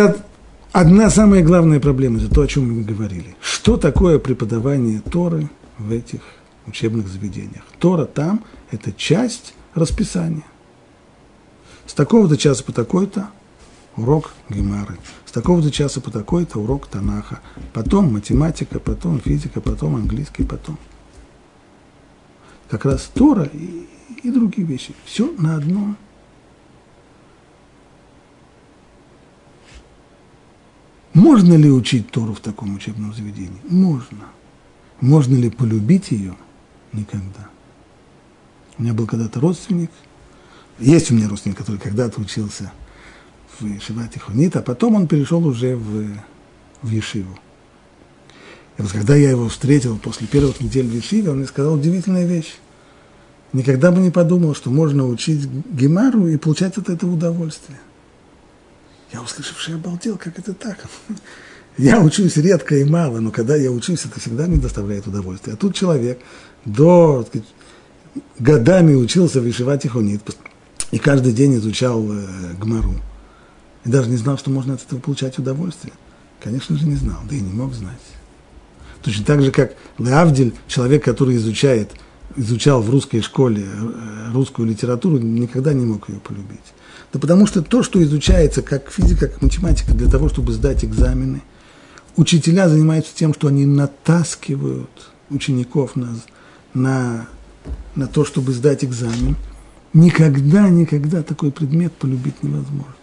одна самая главная проблема, это то, о чем мы говорили. Что такое преподавание Торы в этих учебных заведениях? Тора там – это часть расписания. С такого-то часа по такой-то урок Гемары, с такого-то часа по такой-то урок Танаха, потом математика, потом физика, потом английский, потом. Как раз Тора и, и другие вещи. Все на одном Можно ли учить Тору в таком учебном заведении? Можно. Можно ли полюбить ее? Никогда. У меня был когда-то родственник, есть у меня родственник, который когда-то учился в Шивате Хунит, а потом он перешел уже в, в Ешиву. И вот когда я его встретил после первых недель в Ешиве, он мне сказал удивительную вещь. Никогда бы не подумал, что можно учить Гемару и получать от этого удовольствие. Я, услышавший, обалдел, как это так? [LAUGHS] Я учусь редко и мало, но когда я учусь, это всегда мне доставляет удовольствие. А тут человек до сказать, годами учился вышивать тихонит, и каждый день изучал э, гмару. И даже не знал, что можно от этого получать удовольствие. Конечно же, не знал, да и не мог знать. Точно так же, как Леавдиль, человек, который изучает, изучал в русской школе э, русскую литературу, никогда не мог ее полюбить. Да потому что то, что изучается как физика, как математика, для того, чтобы сдать экзамены, учителя занимаются тем, что они натаскивают учеников на, на, на то, чтобы сдать экзамен, никогда, никогда такой предмет полюбить невозможно.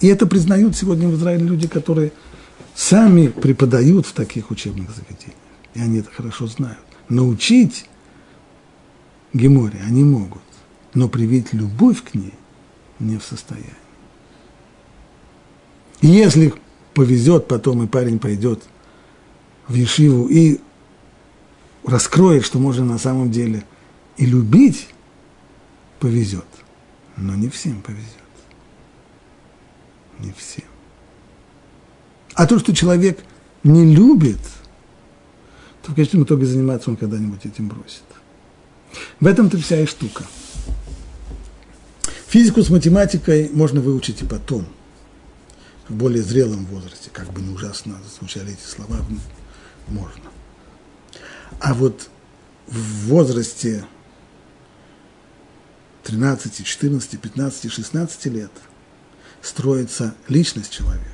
И это признают сегодня в Израиле люди, которые сами преподают в таких учебных заведениях. И они это хорошо знают. Научить Геморе они могут, но привить любовь к ней не в состоянии. И если повезет потом, и парень пойдет в Ешиву и раскроет, что можно на самом деле и любить, повезет. Но не всем повезет. Не всем. А то, что человек не любит, то в конечном итоге заниматься он когда-нибудь этим бросит. В этом-то вся и штука. Физику с математикой можно выучить и потом, в более зрелом возрасте, как бы не ужасно звучали эти слова, можно. А вот в возрасте 13, 14, 15, 16 лет строится личность человека.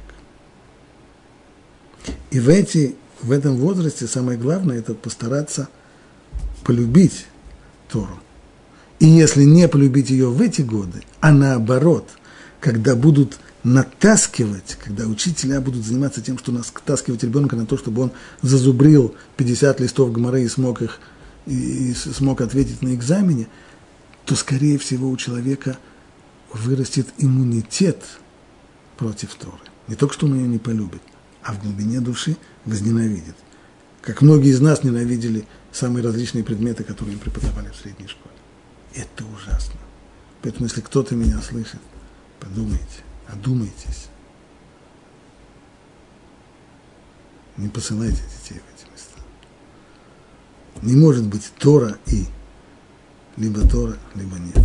И в, эти, в этом возрасте самое главное – это постараться полюбить Тору. И если не полюбить ее в эти годы, а наоборот, когда будут натаскивать, когда учителя будут заниматься тем, что натаскивать ребенка на то, чтобы он зазубрил 50 листов гоморы и смог их и смог ответить на экзамене, то, скорее всего, у человека вырастет иммунитет против Торы. Не только, что он ее не полюбит, а в глубине души возненавидит. Как многие из нас ненавидели самые различные предметы, которые им преподавали в средней школе. Это ужасно. Поэтому, если кто-то меня слышит, подумайте, одумайтесь. Не посылайте детей в эти места. Не может быть Тора и либо Тора, либо нет.